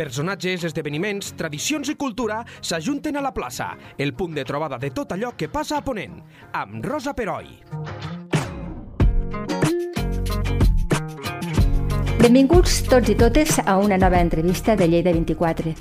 Personatges, esdeveniments, tradicions i cultura s'ajunten a la plaça, el punt de trobada de tot allò que passa a Ponent, amb Rosa Peroi. Benvinguts tots i totes a una nova entrevista de Lleida 24.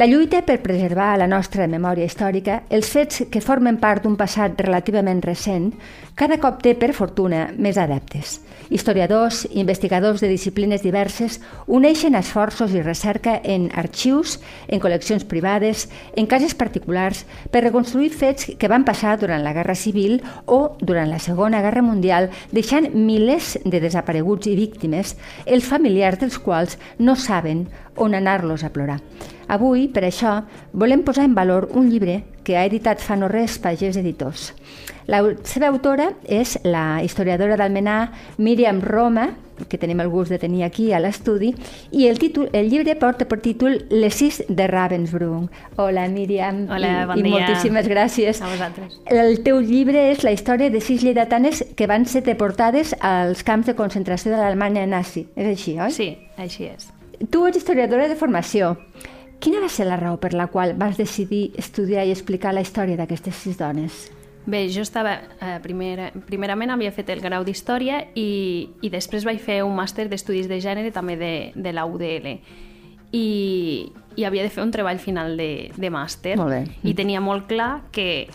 La lluita per preservar la nostra memòria històrica, els fets que formen part d'un passat relativament recent, cada cop té, per fortuna, més adeptes. Historiadors, investigadors de disciplines diverses uneixen esforços i recerca en arxius, en col·leccions privades, en cases particulars, per reconstruir fets que van passar durant la Guerra Civil o durant la Segona Guerra Mundial, deixant milers de desapareguts i víctimes, els familiars dels quals no saben on anar-los a plorar. Avui, per això, volem posar en valor un llibre que ha editat fa no res Pagès Editors. La seva autora és la historiadora d'Almenar Míriam Roma, que tenim el gust de tenir aquí a l'estudi, i el, títol, el llibre porta per títol Les sis de Ravensbrück. Hola, Míriam. Hola, bon i, dia. I moltíssimes gràcies. A vosaltres. El teu llibre és la història de sis lleidatanes que van ser deportades als camps de concentració de l'Alemanya nazi. És així, oi? Sí, així és. Tu ets historiadora de formació. Quina va ser la raó per la qual vas decidir estudiar i explicar la història d'aquestes sis dones? Bé, jo estava... Eh, primer, primerament havia fet el grau d'Història i, i després vaig fer un màster d'Estudis de Gènere també de, de la UDL. I, I havia de fer un treball final de, de màster. Molt bé. I tenia molt clar que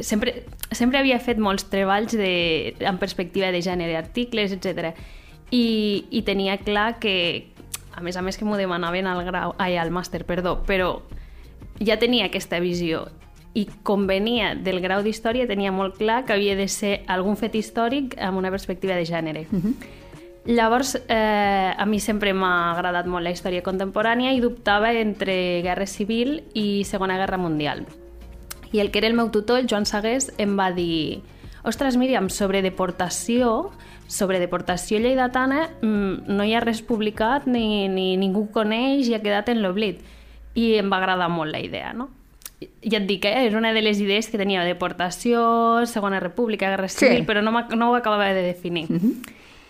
sempre, sempre havia fet molts treballs de, en perspectiva de gènere, articles, etc. I, I tenia clar que, a més a més que m'ho demanaven al grau, ai, al màster, perdó, però ja tenia aquesta visió i com venia del grau d'història tenia molt clar que havia de ser algun fet històric amb una perspectiva de gènere. Uh -huh. Llavors, eh, a mi sempre m'ha agradat molt la història contemporània i dubtava entre Guerra Civil i Segona Guerra Mundial. I el que era el meu tutor, el Joan Sagués, em va dir ostres, Míriam, sobre deportació, sobre deportació lleidatana mm, no hi ha res publicat, ni, ni ningú coneix i ha quedat en l'oblit. I em va agradar molt la idea, no? ja et dic, eh? és una de les idees que tenia deportació, Segona República, Guerra Civil, Sí. però no, no ho acabava de definir. Uh -huh.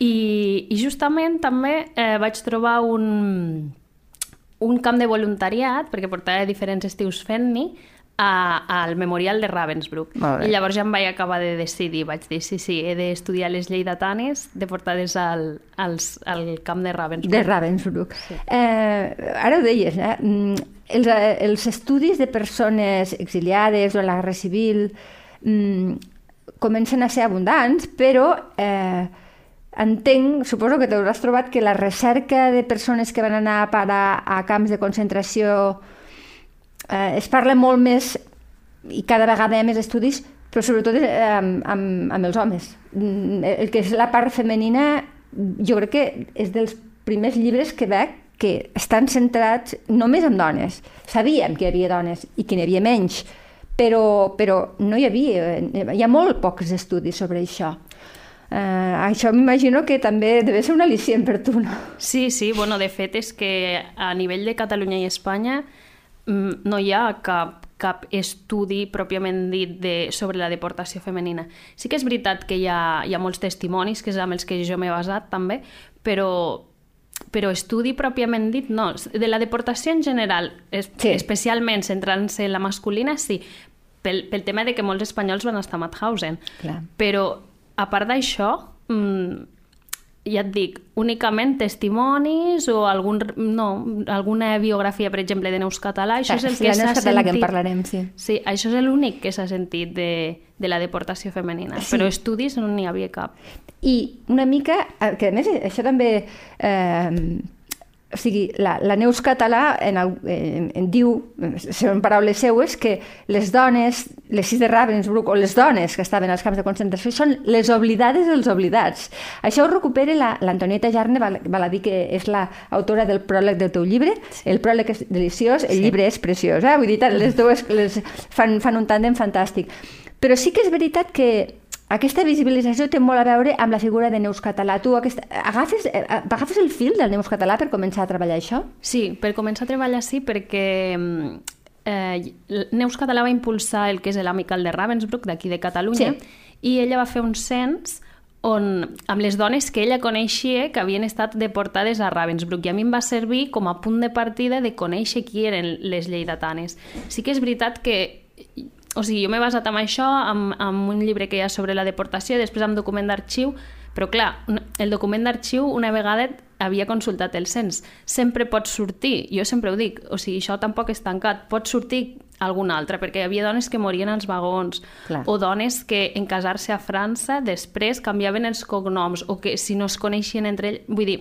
I, I justament també eh, vaig trobar un, un camp de voluntariat, perquè portava diferents estius fent-n'hi, al Memorial de Ravensbrück. I llavors ja em vaig acabar de decidir, vaig dir, sí, sí, he d'estudiar les lleidatanes deportades al, als, al camp de Ravensbrück. De Ravensbrück. Sí. Eh, ara ho deies, eh? Mm, Els, eh, els estudis de persones exiliades o la guerra civil mm, comencen a ser abundants, però eh, entenc, suposo que t'hauràs trobat que la recerca de persones que van anar a parar a camps de concentració eh, es parla molt més i cada vegada hi ha més estudis, però sobretot eh, amb, amb, amb els homes. Mm, El que és la part femenina, jo crec que és dels primers llibres que veig que estan centrats només en dones. Sabíem que hi havia dones i que n'hi havia menys, però, però no hi havia, hi ha molt pocs estudis sobre això. Uh, això m'imagino que també deve ser un al·licient per tu, no? Sí, sí, bueno, de fet és que a nivell de Catalunya i Espanya no hi ha cap, cap estudi pròpiament dit de, sobre la deportació femenina. Sí que és veritat que hi ha, hi ha molts testimonis, que és amb els que jo m'he basat també, però, però estudi pròpiament dit no. De la deportació en general, es, Sí. especialment centrant-se en la masculina, sí, pel, pel tema de que molts espanyols van estar a Mauthausen. Clar. Però, a part d'això, mm, ja et dic, únicament testimonis o algun, no, alguna biografia, per exemple, de Neus Català, això és el que s'ha Català, que en sentit... parlarem, sí. Sí, això és l'únic que s'ha sentit de, de la deportació femenina, Sí. però estudis no n'hi havia cap. I una mica, eh, que a més això també... Eh, o sigui, la, la Neus Català en, el, en, en diu, són paraules seues, que les dones, les sis de Ravensbrück, o les dones que estaven als camps de concentració, són les oblidades dels oblidats. Això ho recupera la- l'Antonieta Jarne, val, val a dir que és l'autora del pròleg del teu llibre. El pròleg és deliciós, el llibre és preciós. Eh? Vull dir, les dues les fan, fan un tàndem fantàstic. Però sí que és veritat que aquesta visibilització té molt a veure amb la figura de Neus Català. Tu aquesta, agafes, eh, agafes el fil del Neus Català per començar a treballar això? Sí, per començar a treballar sí, perquè mm, eh, Neus Català va impulsar el que és l'Amical de Ravensbrück, d'aquí de Catalunya, Sí. i ella va fer un cens on, amb les dones que ella coneixia que havien estat deportades a Ravensbrück i a mi em va servir com a punt de partida de conèixer qui eren les lleidatanes. Sí que és veritat que o sigui, jo m'he basat en això, amb, amb un llibre que hi ha sobre la deportació, després amb document d'arxiu, però clar, el document d'arxiu una vegada havia consultat el cens. Sempre pot sortir, jo sempre ho dic, o sigui, això tampoc és tancat, pot sortir alguna altra, perquè hi havia dones que morien als vagons, Clar. o dones que en casar-se a França després canviaven els cognoms, o que si no es coneixien entre ells... Vull dir,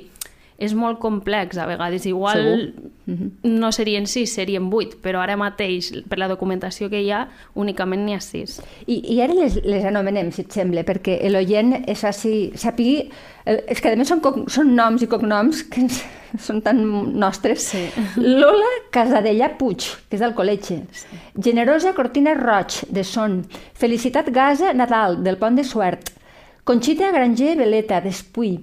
és molt complex a vegades. Igual Segur. no serien sis, serien vuit, però ara mateix, per la documentació que hi ha, únicament n'hi ha sis. I, I ara les, les anomenem, si et sembla, perquè l'oient és faci, sàpigui... És que a més són, són noms i cognoms que ens, són tan nostres. Sí. Lola Casadella Puig, que és del col·legi. Sí. Generosa Cortina Roig, de Son. Felicitat Gasa Nadal, del Pont de Suert. Conxita Granger Veleta, d'Espuy.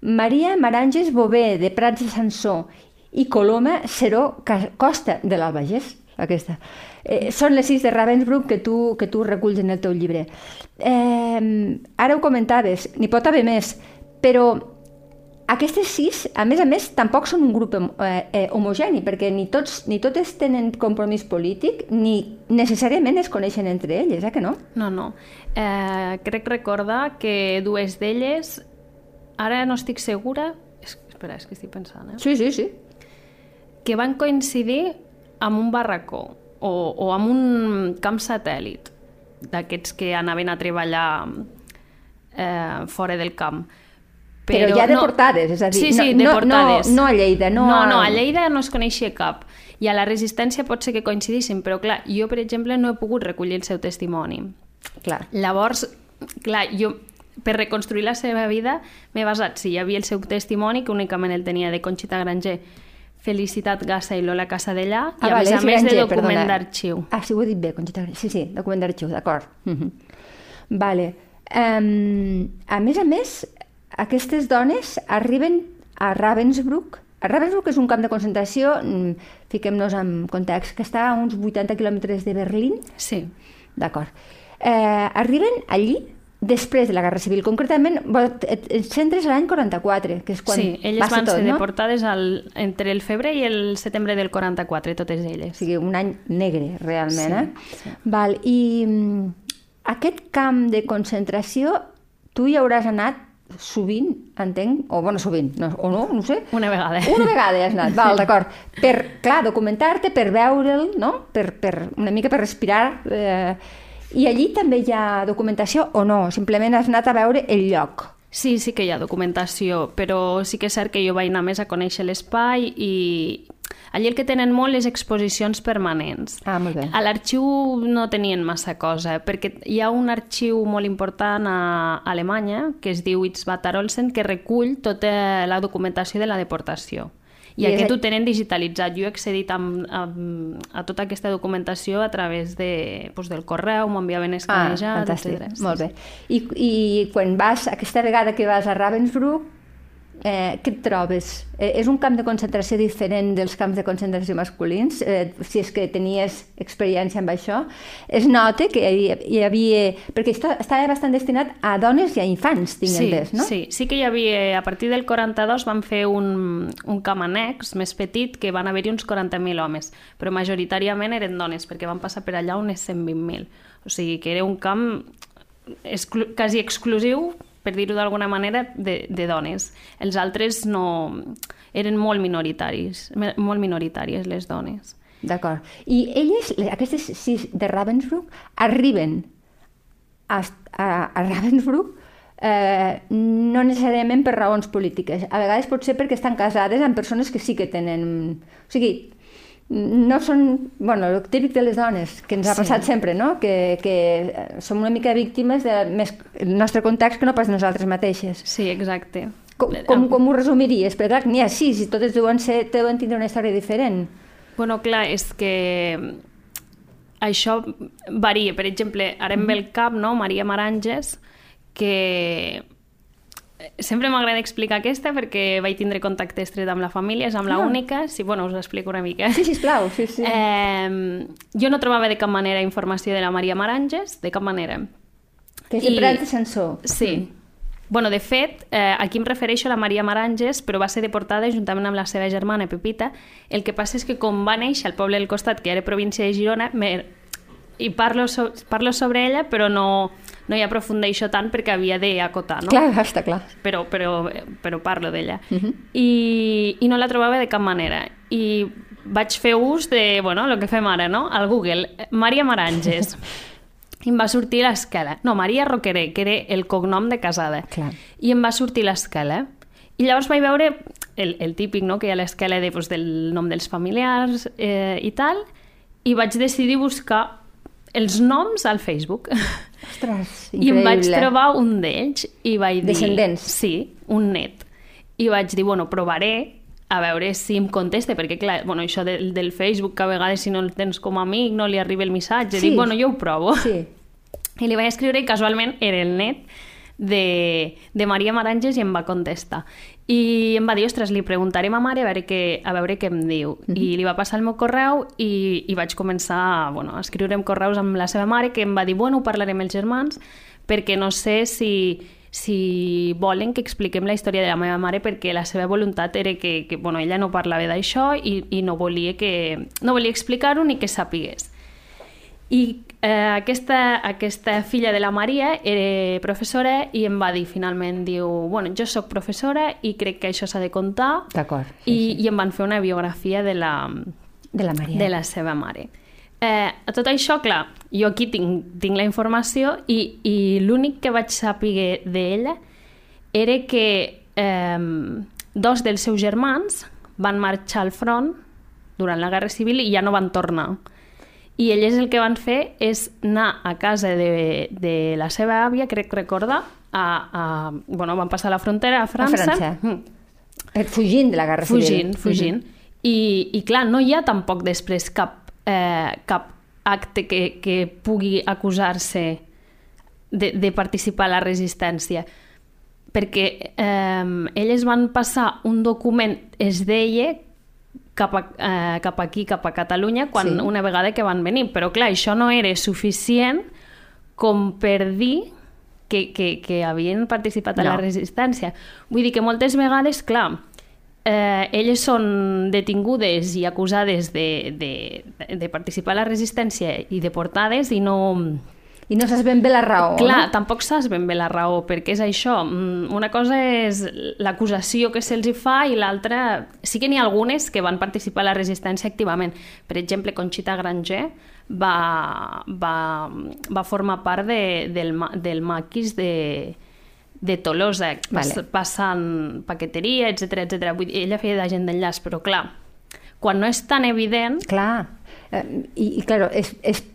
Maria Maranges Bové, de Prats de Sansó. I Coloma Seró Costa, de l'Albagés. Aquesta. Eh, són les sis de Ravensbrück que tu, que tu reculls en el teu llibre. Eh, ara ho comentaves, n'hi pot haver més, però aquestes sis, a més a més, tampoc són un grup eh, eh, homogeni, perquè ni, tots, ni totes tenen compromís polític, ni necessàriament es coneixen entre elles, eh que no? No, no. Eh, crec recordar que dues d'elles, ara no estic segura, és, espera, és que estic pensant, eh? Sí, sí, sí. que van coincidir amb un barracó o, o amb un camp satèl·lit d'aquests que anaven a treballar eh, fora del camp. Però, ja deportades, és a dir, sí, sí, no, deportades. no, no a Lleida, no, no, no, a Lleida no es coneixia cap. I a la resistència pot ser que coincidissin, però clar, jo, per exemple, no he pogut recollir el seu testimoni. Clar. Llavors, clar, jo per reconstruir la seva vida m'he basat si hi havia el seu testimoni, que únicament el tenia de Conxita Granger, Felicitat Gassa i Lola Casadellà, i Ah, a vale, més a és més de Granger, document perdona. d'arxiu. Ah, sí, ho he dit bé, Conxita Granger. Sí, sí, document d'arxiu, d'acord. Uh -huh. Vale. Um, a més a més, aquestes dones arriben a Ravensbrück. A Ravensbrück és un camp de concentració, mm, fiquem-nos en context, que està a uns 80 quilòmetres de Berlín. Sí, D'acord. Eh, arriben allí després de la Guerra Civil. Concretament, centres l'any 44, que és quan sí, elles va van tot, ser no? deportades al, entre el febrer i el setembre del 44, totes O elles. sigui, un any negre, realment. Sí, eh? sí. Val, I mm, aquest camp de concentració, tu hi hauràs anat sovint, entenc, o bueno, sovint, no, o no, no sé. Una vegada. Una vegada has anat, val, d'acord. Per, clar, documentar-te, per veure'l, no? Per, per, una mica per respirar. Eh, I allí també hi ha documentació o no? Simplement has anat a veure el lloc. Sí, sí que hi ha documentació, però sí que és cert que jo vaig anar més a conèixer l'espai i allí el que tenen molt és exposicions permanents. Ah, molt bé. A l'arxiu no tenien massa cosa, perquè hi ha un arxiu molt important a Alemanya que es diu Itzbatar Olsen que recull tota la documentació de la deportació. I, I I és- aquest ho tenen digitalitzat. Jo he accedit amb, amb, a tota aquesta documentació a través de, doncs, del correu, m'ho enviaven Ah, escanejat, fantàstic, etc. molt bé. I, I quan vas, aquesta vegada que vas a Ravensbrück, eh, què et trobes? Eh, és un camp de concentració diferent dels camps de concentració masculins, eh, si és que tenies experiència amb això. Es nota que hi hi havia perquè estava bastant destinat a dones i a infants, tinc sí, entès, no? Sí, sí que hi havia, a partir del 42 van fer un, un camp annex més petit que van haver-hi uns 40.000 homes, però majoritàriament eren dones, perquè van passar per allà unes 120.000. O sigui que era un camp exclu quasi exclusiu, per dir-ho d'alguna manera, de, de dones. Els altres no... eren molt minoritaris, molt minoritàries les dones. D'acord. I elles, le- aquestes sis de Ravensbrück, arriben a, a, a Ravensbrück eh, no necessàriament per raons polítiques. A vegades pot ser perquè estan casades amb persones que sí que tenen... O sigui, no són, bueno, el típic de les dones, que ens ha Sí. passat sempre, no? Que, que eh, som una mica víctimes del més, el nostre context que no pas nosaltres mateixes. Sí, exacte. Com, com, com ho resumiries? Perquè clar, n'hi ha sis i totes deuen, ser, deuen tindre una història diferent. Bueno, clar, és que això varia. Per exemple, ara em ve el cap, no?, Maria Maranges, que sempre m'agrada explicar aquesta perquè vaig tindre contacte estret amb la família, és amb la Ah. única, sí, bueno, us ho explico una mica. Sí, sisplau, sí, sí. Eh, jo no trobava de cap manera informació de la Maria Maranges, de cap manera. Que de I- Sansó. Sí. Bueno, de fet, eh, aquí em refereixo a la Maria Maranges, però va ser deportada juntament amb la seva germana Pepita. El que passa és que com va néixer al poble del costat, que era província de Girona, me... i parlo, so... parlo sobre ella, però no, no hi aprofundeixo tant perquè havia d'acotar, no? Clar, està clar. Però, però, però parlo d'ella. Uh -huh. I, I no la trobava de cap manera. I vaig fer ús de, bueno, el que fem ara, no? Al Google, Maria Maranges. I em va sortir l'escala. No, Maria Roqueré, que era el cognom de casada. Clar. I em va sortir l'escala. I llavors vaig veure el, el típic, no?, que hi ha l'escala de, pues, del nom dels familiars eh, i tal, i vaig decidir buscar els noms al Facebook. Ostres, I em vaig increïble. trobar un d'ells i vaig dir... Descendents. Sí, un net. I vaig dir, bueno, provaré a veure si em contesta, perquè clar, bueno, això del, del Facebook, que a vegades si no el tens com a amic no li arriba el missatge, Sí. dic, bueno, jo ho provo. Sí. I li vaig escriure i casualment era el net de, de Maria Maranges i em va contestar. I em va dir, ostres, li preguntaré a ma mare a veure què, a veure què em diu. I li va passar el meu correu i, i vaig començar bueno, a escriure'm correus amb la seva mare que em va dir, bueno, ho parlaré amb els germans perquè no sé si, si volen que expliquem la història de la meva mare perquè la seva voluntat era que, que bueno, ella no parlava d'això i, i no volia, que, no volia explicar-ho ni que sapigués. I eh, aquesta, aquesta filla de la Maria era professora i em va dir finalment, diu, bueno, jo sóc professora i crec que això s'ha de contar D'acord. i, i em van fer una biografia de la, De la Maria. de la seva mare. Eh, a tot això, clar, jo aquí tinc, tinc la informació i, i l'únic que vaig saber d'ella era que eh, dos dels seus germans van marxar al front durant la Guerra Civil i ja no van tornar. I elles el que van fer és anar a casa de, de la seva àvia, crec recordar, a, a, bueno, van passar la frontera a França. França. Mm. Eh, Fugint de la Guerra Fugint, Civil. fugint. I, I clar, no hi ha tampoc després cap, eh, cap acte que, que pugui acusar-se de, de participar a la resistència perquè eh, elles van passar un document, es deia, cap, a, eh, cap aquí, cap a Catalunya, quan Sí. una vegada que van venir. Però clar, això no era suficient com per dir que, que, que havien participat a No. la resistència. Vull dir que moltes vegades, clar, eh, elles són detingudes i acusades de, de, de participar a la resistència i deportades i no... I no saps ben bé la raó, Clar, no? tampoc saps ben bé la raó, perquè és això. mm, Una cosa és l'acusació que se'ls hi fa i l'altra... Sí que n'hi ha algunes que van participar a la resistència activament. Per exemple, Conxita Granger va, va, va formar part de, del, del maquis de, de Tolosa, pas, Vale. passant paqueteria, etc etc. Vull dir, ella feia d'agent d'enllaç, però clar, quan no és tan evident, Clar. Eh, I, i claro, es,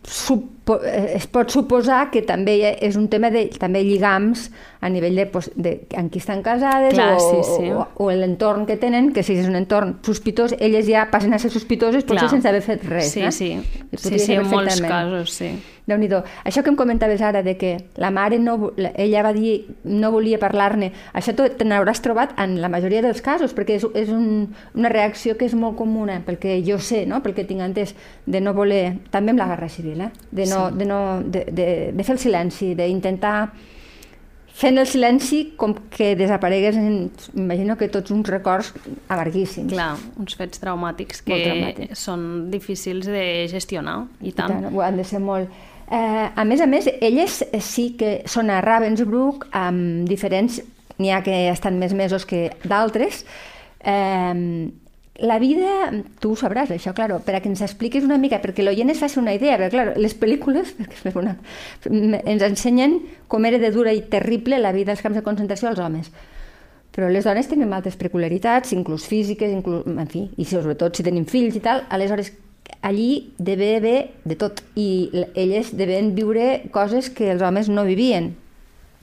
supo, eh, es pot suposar que també és un tema de també lligams a nivell de, pues, de amb qui estan casades Clar, o, sí, sí. o, o l'entorn que tenen, que si és un entorn sospitós, elles ja passen a ser sospitoses potser Clar. sense haver fet res. sí, eh? sí, sí, sí, en molts casos, sí. déu nhi Això que em comentaves ara, de que la mare no, ella va dir no volia parlar-ne, això te n'hauràs trobat en la majoria dels casos, perquè és, és un, una reacció que és molt comuna, perquè jo sé, no? pel que tinc entès, de no voler, també amb la Guerra Civil, eh? de, no, Sí. de, no, de, de, de fer el silenci, d'intentar fent el silenci com que desapareguessin, imagino que tots uns records amarguíssims. Clar, uns fets traumàtics que traumàtics. són difícils de gestionar, i I tant. tant, ho han de ser molt. Eh, a més a més, elles sí que són a Ravensbrück amb diferents, n'hi ha que estan més mesos que d'altres. Eh, la vida, tu sabràs, això, claro, per a que ens expliquis una mica, perquè l'oient es faci una idea, perquè, claro, les pel·lícules una, ens ensenyen com era de dura i terrible la vida als camps de concentració als homes. Però les dones tenen altres peculiaritats, inclús físiques, inclús, en fi, i sobretot si tenim fills i tal, aleshores allí deve haver de tot i elles deven viure coses que els homes no vivien.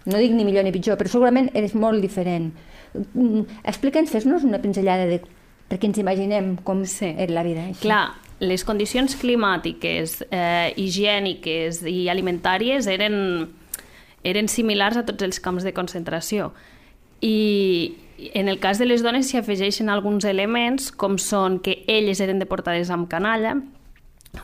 No dic ni millor ni pitjor, però segurament és molt diferent. Mm, Explica'ns, fes-nos una pinzellada de perquè ens imaginem com Sí. era la vida. Així. Clar, les condicions climàtiques, eh, higièniques i alimentàries eren, eren similars a tots els camps de concentració. I en el cas de les dones s'hi afegeixen alguns elements, com són que elles eren deportades amb canalla,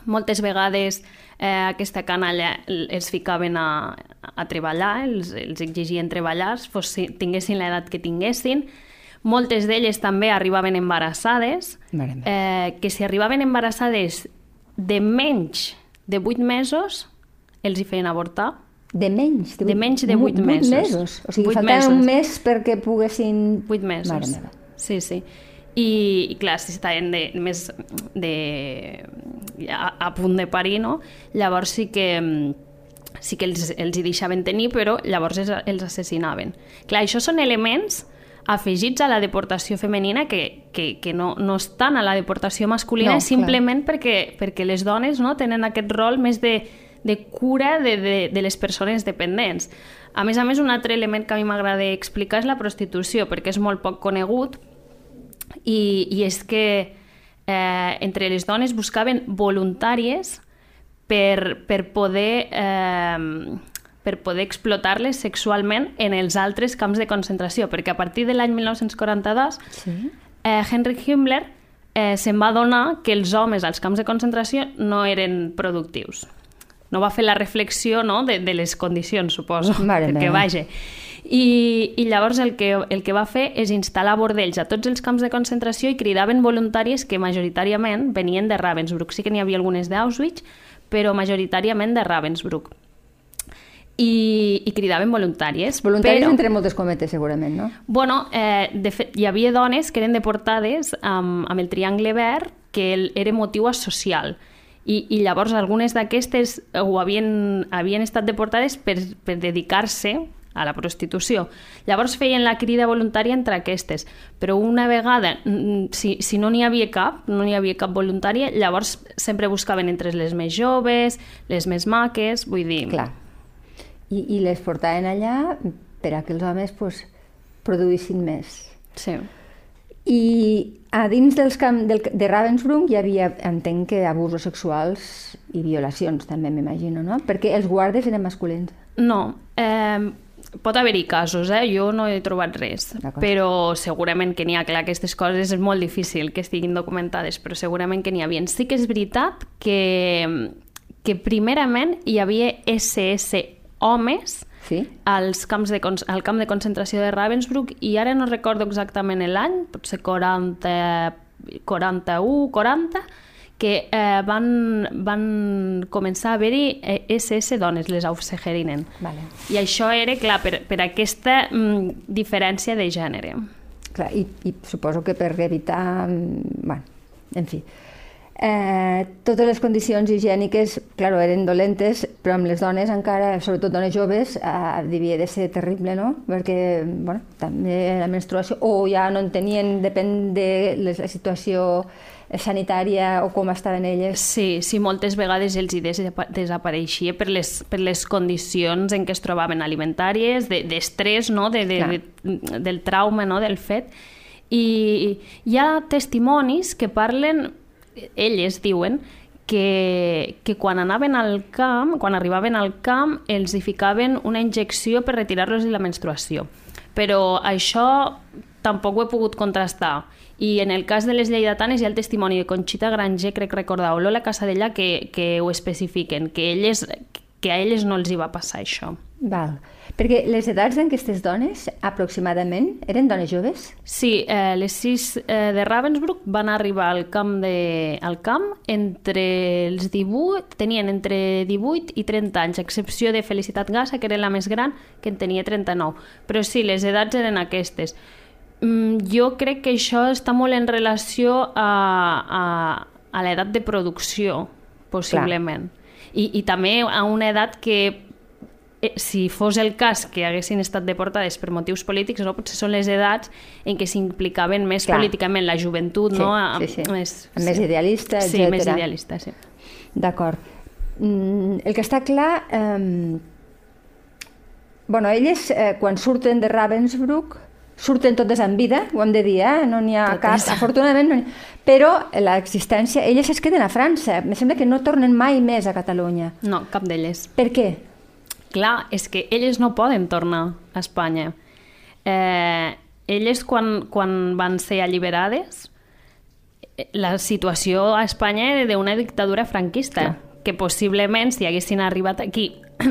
moltes vegades eh, aquesta canalla els ficaven a, a treballar, els, els exigien treballar, fos, tinguessin l'edat que tinguessin. Moltes d'elles també arribaven embarassades, eh, que si arribaven embarassades de menys de 8 mesos, els hi feien avortar. De menys? De, de menys de 8, 8 mesos. mesos. O sigui, faltava mesos. un mes perquè poguessin... 8 mesos. Mare meva. Sí, sí. I, i clar, si estaven de, més de, a, a punt de parir, no? Llavors sí que sí que els, els hi deixaven tenir, però llavors els, els assassinaven. Clar, això són elements afegits a la deportació femenina que, que, que no, no estan a la deportació masculina no, simplement perquè, perquè les dones no, tenen aquest rol més de, de cura de, de, de les persones dependents. A més a més, un altre element que a mi m'agrada explicar és la prostitució, perquè és molt poc conegut i, i és que eh, entre les dones buscaven voluntàries per, per poder eh, per poder explotar-les sexualment en els altres camps de concentració, perquè a partir de l'any 1942 sí. eh, Henry Himmler eh, se'n va donar que els homes als camps de concentració no eren productius. No va fer la reflexió no, de, de les condicions, suposo, perquè meva. vaja. I, I llavors el que, el que va fer és instal·lar bordells a tots els camps de concentració i cridaven voluntàries que majoritàriament venien de Ravensbrück. Sí que n'hi havia algunes d'Auschwitz, però majoritàriament de Ravensbrück i, i cridaven voluntàries. Voluntàries però, entre moltes cometes, segurament, no? Bueno, eh, de fet, hi havia dones que eren deportades amb, amb el triangle verd, que el, era motiu social. I, i llavors algunes d'aquestes ho havien, havien estat deportades per, per dedicar-se a la prostitució. Llavors feien la crida voluntària entre aquestes, però una vegada, si, si no n'hi havia cap, no n'hi havia cap voluntària, llavors sempre buscaven entre les més joves, les més maques, vull dir... Clar i, i les portaven allà per a que els homes pues, produïssin més. Sí. I a dins dels camp del, de Ravensbrück hi havia, entenc que abusos sexuals i violacions també, m'imagino, no? Perquè els guardes eren masculins. No, eh, pot haver-hi casos, eh? jo no he trobat res, però segurament que n'hi ha, clar, aquestes coses és molt difícil que estiguin documentades, però segurament que n'hi havia. Sí que és veritat que, que primerament hi havia SS homes sí? als camps de, al camp de concentració de Ravensbrück i ara no recordo exactament l'any, potser 40, 41, 40, que eh, van, van començar a haver-hi SS eh, dones, les Aufseherinen. Vale. I això era, clar, per, per aquesta mm, diferència de gènere. Clar, i, i suposo que per evitar... Mm, bueno, en fi, Eh, totes les condicions higièniques, clar, eren dolentes, però amb les dones encara, sobretot dones joves, eh, devia de ser terrible, no? Perquè, bueno, també la menstruació, o ja no en tenien, depèn de la situació sanitària o com estaven elles. Sí, sí, moltes vegades els hi desapareixia per les, per les condicions en què es trobaven alimentàries, d'estrès, de, no? de, de, de, del trauma, no? del fet. I hi ha testimonis que parlen elles diuen que, que quan anaven al camp, quan arribaven al camp, els hi ficaven una injecció per retirar-los la menstruació. Però això tampoc ho he pogut contrastar. I en el cas de les lleidatanes hi ha el testimoni de Conxita Granger, crec recordar, o Lola Casadella, que, que ho especifiquen, que, elles, que a elles no els hi va passar això. Val. Perquè les edats d'aquestes dones, aproximadament, eren dones joves? Sí, eh, les sis eh, de Ravensbrück van arribar al camp, de, al camp entre els 18, tenien entre 18 i 30 anys, a excepció de Felicitat Gassa, que era la més gran, que en tenia 39. Però sí, les edats eren aquestes. Mm, jo crec que això està molt en relació a, a, a l'edat de producció, possiblement. I, I també a una edat que eh, si fos el cas que haguessin estat deportades per motius polítics, no? potser són les edats en què s'implicaven més clar. políticament la joventut, sí, no? A, sí, sí. Més, més sí. idealista, etc. Sí, més idealista, sí. D'acord. Mm, el que està clar... Eh, bueno, elles, eh, quan surten de Ravensbrück, surten totes en vida, ho hem de dir, eh? no n'hi ha totes. cap, afortunadament no però l'existència, elles es queden a França, em sembla que no tornen mai més a Catalunya. No, cap d'elles. Per què? Clar, és que elles no poden tornar a Espanya. Eh, elles, quan, quan van ser alliberades, eh, la situació a Espanya era d'una dictadura franquista, Clar. que possiblement, si haguessin arribat aquí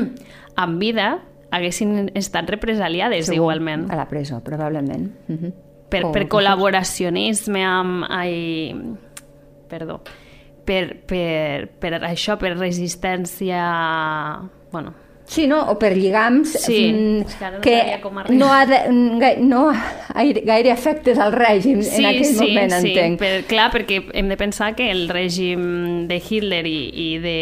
amb vida, haguessin estat represaliades Segur, igualment. A la presó, probablement. Uh -huh. Per, per col·laboracionisme amb... Ai, perdó. Per, per, per això, per resistència... Bueno, Sí, no? o per lligams sí, mm, que, no, ha de, no gaire, gaire efectes al règim sí, en aquell sí, moment, sí. entenc. Per, clar, perquè hem de pensar que el règim de Hitler i, i de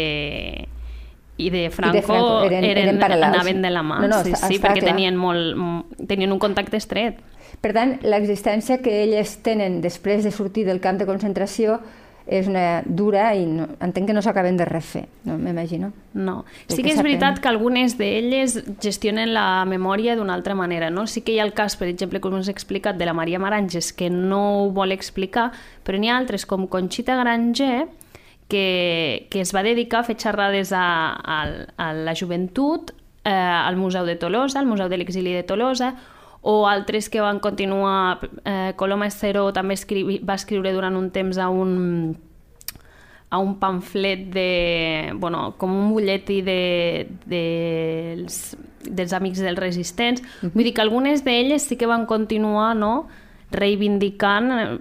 i de Franco, I de Franco eren, eren, eren anaven de la mà, no, no, sí, està, sí, està perquè clar. tenien, molt, tenien un contacte estret. Per tant, l'existència que elles tenen després de sortir del camp de concentració és una dura i no, entenc que no s'acaben de refer, no m'imagino. No. Sí que, que és veritat que algunes d'elles gestionen la memòria d'una altra manera, no? Sí que hi ha el cas, per exemple, com us he explicat, de la Maria Maranges, que no ho vol explicar, però n'hi ha altres, com Conxita Granger, que, que es va dedicar a fer xerrades a, a, a la joventut, eh, al Museu de Tolosa, al Museu de l'Exili de Tolosa, o altres que van continuar... Eh, Coloma Estero també escrivi, va escriure durant un temps a un a un pamflet de, bueno, com un butlletí de, de, dels, dels amics dels resistents. Uh -huh. Vull dir que algunes d'elles sí que van continuar no, reivindicant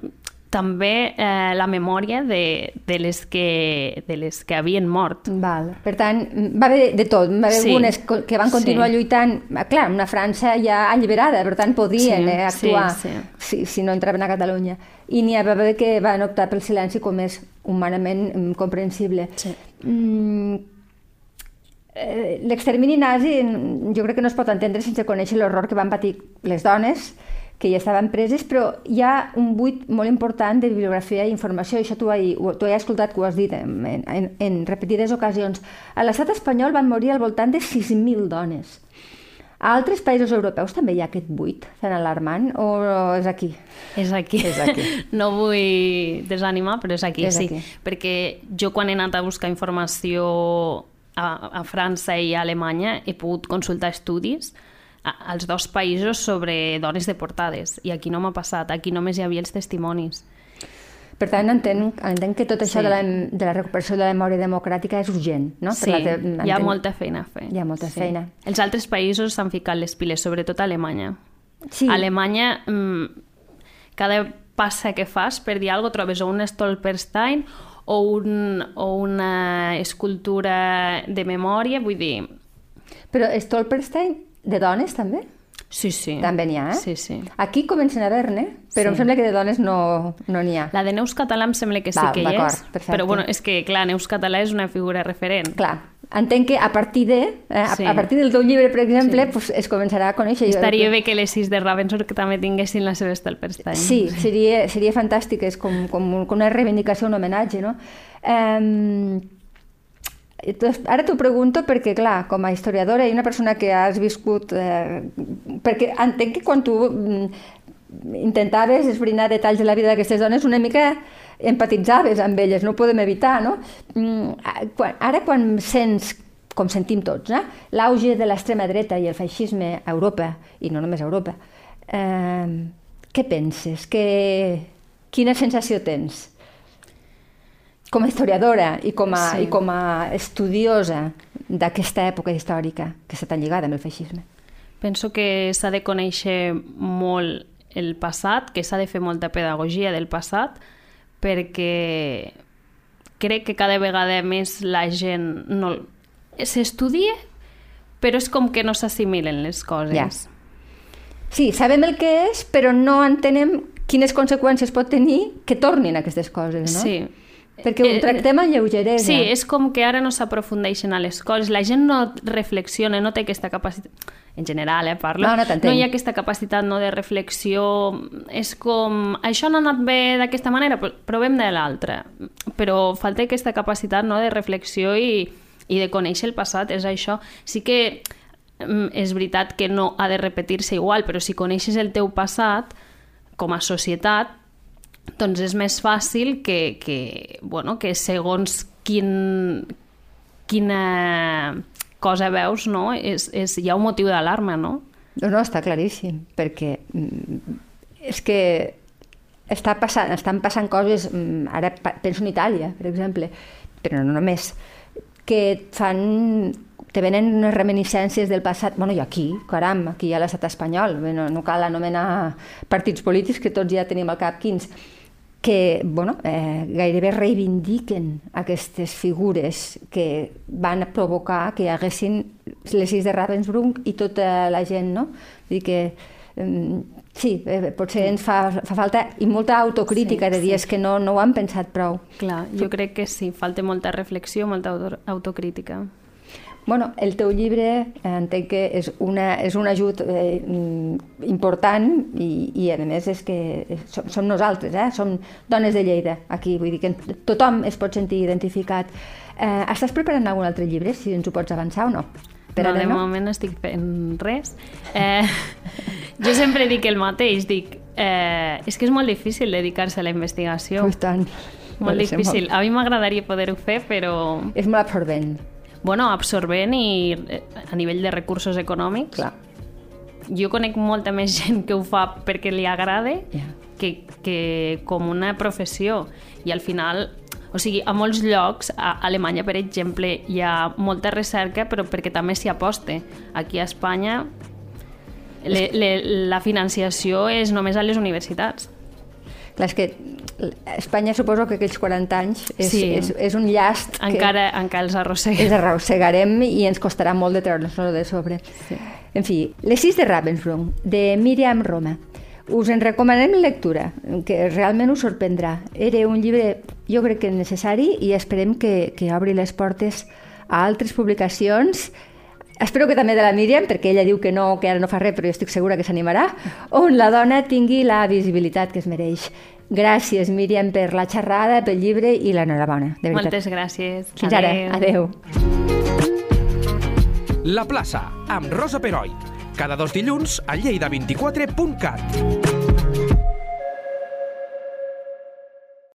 també eh, la memòria de, de, les que, de les que havien mort. Val. Per tant, va haver de tot. Va haver sí. algunes que van continuar sí. lluitant, clar, una França ja alliberada, per tant podien sí, eh, actuar sí, sí. Si, si no entraven a Catalunya. I n'hi va haver que van optar pel silenci com és humanament mm, comprensible. Sí. Mm, eh, L'extermini nazi jo crec que no es pot entendre sense conèixer l'horror que van patir les dones, que ja estaven preses, però hi ha un buit molt important de bibliografia i informació, i això tu, hi, tu has escoltat que ho has dit en, en, en repetides ocasions. A l'estat espanyol van morir al voltant de 6.000 dones. A altres països europeus també hi ha aquest buit tan alarmant o és aquí? És aquí. És aquí. No vull desanimar, però és aquí, és sí. Aquí. Perquè jo quan he anat a buscar informació a, a França i a Alemanya he pogut consultar estudis als dos països sobre dones deportades i aquí no m'ha passat, aquí només hi havia els testimonis. Per tant, entenc, entenc que tot això sí. de, la, de la recuperació de la memòria democràtica és urgent, no? Sí, la te, entenc... hi ha molta feina a fer. Hi ha molta sí. feina. Els altres països s'han ficat les piles, sobretot Alemanya. Sí. Alemanya, mmm, cada passa que fas per dir alguna cosa, trobes o un Stolperstein o, un, o una escultura de memòria, vull dir... Però Stolperstein de dones, també? Sí, sí. També n'hi ha, eh? Sí, sí. Aquí comencen a haver-ne, però sí. em sembla que de dones no n'hi no ha. La de Neus Català em sembla que sí Va, que hi és. Perfecte. Però bueno, és que, clar, Neus Català és una figura referent. Clar, entenc que a partir de, eh, sí. a, a partir del teu llibre, per exemple, sí. pues, es començarà a conèixer. Estaria bé que les sis de Ravensbrück també tinguessin la seva estel per estar. Sí, seria, seria fantàstic, és com, com, com una reivindicació, un homenatge, no? Eh, Ara t'ho pregunto perquè, clar, com a historiadora i una persona que has viscut... Eh, perquè entenc que quan tu mm, intentaves esbrinar detalls de la vida d'aquestes dones, una mica empatitzaves amb elles, no ho podem evitar, no? Mm, ara quan sents com sentim tots, eh? l'auge de l'extrema dreta i el feixisme a Europa, i no només a Europa, eh, què penses? Que... Quina sensació tens? Com a historiadora i com a, sí. i com a estudiosa d'aquesta època històrica que està tan lligada amb el feixisme? Penso que s'ha de conèixer molt el passat, que s'ha de fer molta pedagogia del passat, perquè crec que cada vegada més la gent no... s'estudia, però és com que no s'assimilen les coses. Ja. Sí, sabem el que és, però no entenem quines conseqüències pot tenir que tornin aquestes coses, no? Sí, perquè ho eh, tractem amb lleugeresa. Sí, és com que ara no s'aprofundeixen a les coses, la gent no reflexiona, no té aquesta capacitat en general, eh, parlo. No, no, no hi ha aquesta capacitat no, de reflexió. És com, això no ha anat bé d'aquesta manera, provem de l'altra. Però falta aquesta capacitat no, de reflexió i, i de conèixer el passat, és això. Sí que mm, és veritat que no ha de repetir-se igual, però si coneixes el teu passat, com a societat, doncs és més fàcil que, que, bueno, que segons quin, quina cosa veus, no? És, és, hi ha un motiu d'alarma, no? No, no, està claríssim, perquè mm, és que està passant, estan passant coses, mm, ara penso en Itàlia, per exemple, però no només, que fan te venen unes reminiscències del passat, bueno, i aquí, caram, aquí hi ha l'estat espanyol, no, no cal anomenar partits polítics, que tots ja tenim al cap quins, que bueno, eh, gairebé reivindiquen aquestes figures que van provocar que hi haguessin les sis de Ravensbrück i tota la gent, no? Vull dir que eh, sí, eh, potser ens fa, fa falta i molta autocrítica sí, de dir sí. que no, no ho han pensat prou. Clar, jo crec que sí, falta molta reflexió, molta auto autocrítica. Bueno, el teu llibre eh, entenc que és, una, és un ajut eh, important i, i a més és que som, som nosaltres, eh? som dones de Lleida aquí, vull dir que tothom es pot sentir identificat. Eh, estàs preparant algun altre llibre, si ens ho pots avançar o no? Per no, de no? moment no estic fent res. Eh, jo sempre dic el mateix, dic, eh, és que és molt difícil dedicar-se a la investigació. Pues tant. Molt difícil. Molt... A mi m'agradaria poder-ho fer, però... És molt absorbent bueno, absorbent i eh, a nivell de recursos econòmics. Clar. Jo conec molta més gent que ho fa perquè li agrada yeah. que, que com una professió. I al final o sigui, a molts llocs, a Alemanya, per exemple, hi ha molta recerca, però perquè també s'hi aposte. Aquí a Espanya le, le, la financiació és només a les universitats. Clar, és que Espanya suposo que aquells 40 anys és, sí. és, és un llast encara, que encara els arrosseguem. Els arrossegarem i ens costarà molt de treure-nos de sobre. Sí. En fi, Les sis de Ravensbrück, de Miriam Roma. Us en recomanem lectura, que realment us sorprendrà. Era un llibre, jo crec que necessari, i esperem que, que obri les portes a altres publicacions Espero que també de la Míriam, perquè ella diu que no, que ara no fa res, però jo estic segura que s'animarà, on la dona tingui la visibilitat que es mereix. Gràcies, Míriam, per la xerrada, pel llibre i l'enhorabona, de veritat. Moltes gràcies. Fins Adeu. ara. Adeu. La plaça, amb Rosa Peroi. Cada dos dilluns a lleida24.cat.